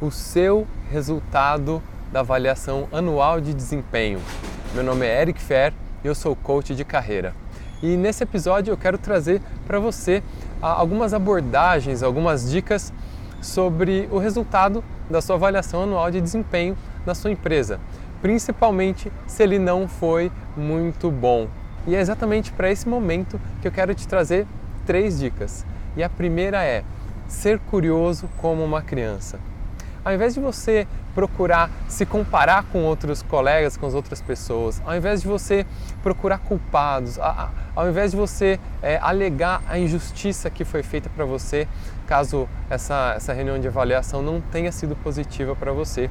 o seu resultado da avaliação anual de desempenho. Meu nome é Eric Fer e eu sou coach de carreira. E nesse episódio eu quero trazer para você algumas abordagens, algumas dicas sobre o resultado da sua avaliação anual de desempenho na sua empresa, principalmente se ele não foi muito bom. E é exatamente para esse momento que eu quero te trazer três dicas. E a primeira é ser curioso como uma criança. Ao invés de você procurar se comparar com outros colegas, com as outras pessoas, ao invés de você procurar culpados, ao invés de você é, alegar a injustiça que foi feita para você, caso essa, essa reunião de avaliação não tenha sido positiva para você.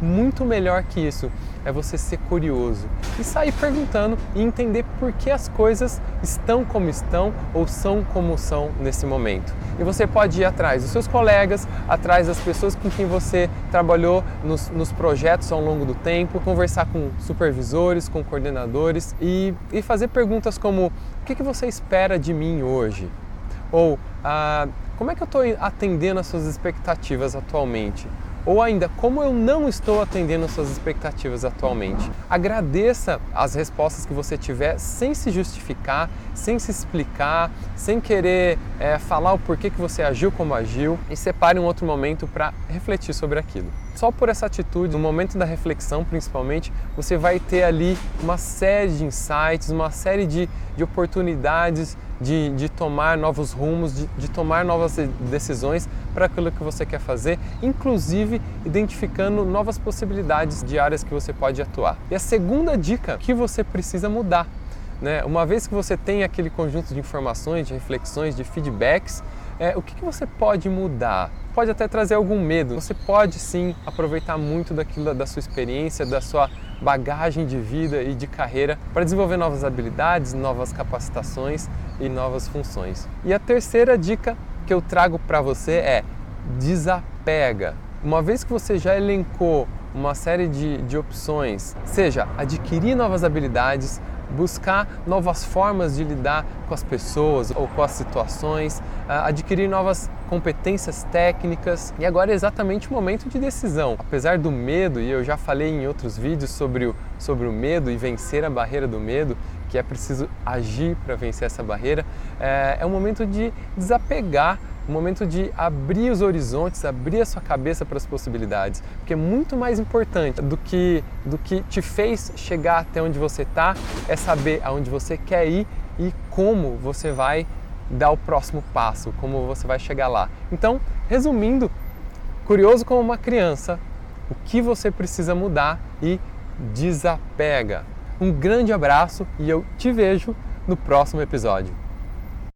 Muito melhor que isso é você ser curioso e sair perguntando e entender por que as coisas estão como estão ou são como são nesse momento. E você pode ir atrás dos seus colegas, atrás das pessoas com quem você trabalhou nos, nos projetos ao longo do tempo, conversar com supervisores, com coordenadores e, e fazer perguntas como: o que, que você espera de mim hoje? Ou ah, como é que eu estou atendendo às suas expectativas atualmente? Ou ainda, como eu não estou atendendo suas expectativas atualmente? Agradeça as respostas que você tiver sem se justificar, sem se explicar, sem querer é, falar o porquê que você agiu como agiu e separe um outro momento para refletir sobre aquilo. Só por essa atitude, no momento da reflexão principalmente, você vai ter ali uma série de insights, uma série de, de oportunidades de, de tomar novos rumos, de, de tomar novas decisões para aquilo que você quer fazer, inclusive identificando novas possibilidades de áreas que você pode atuar. E a segunda dica que você precisa mudar. Né? Uma vez que você tem aquele conjunto de informações, de reflexões, de feedbacks, é, o que, que você pode mudar? Pode até trazer algum medo. Você pode sim aproveitar muito daquilo da sua experiência, da sua bagagem de vida e de carreira para desenvolver novas habilidades, novas capacitações e novas funções. E a terceira dica que eu trago para você é desapega. Uma vez que você já elencou uma série de, de opções, seja adquirir novas habilidades, buscar novas formas de lidar com as pessoas ou com as situações, adquirir novas competências técnicas. E agora é exatamente o momento de decisão. Apesar do medo, e eu já falei em outros vídeos sobre o, sobre o medo e vencer a barreira do medo, que é preciso agir para vencer essa barreira, é, é um momento de desapegar o momento de abrir os horizontes, abrir a sua cabeça para as possibilidades, porque é muito mais importante do que do que te fez chegar até onde você está é saber aonde você quer ir e como você vai dar o próximo passo, como você vai chegar lá. Então, resumindo, curioso como uma criança, o que você precisa mudar e desapega. Um grande abraço e eu te vejo no próximo episódio.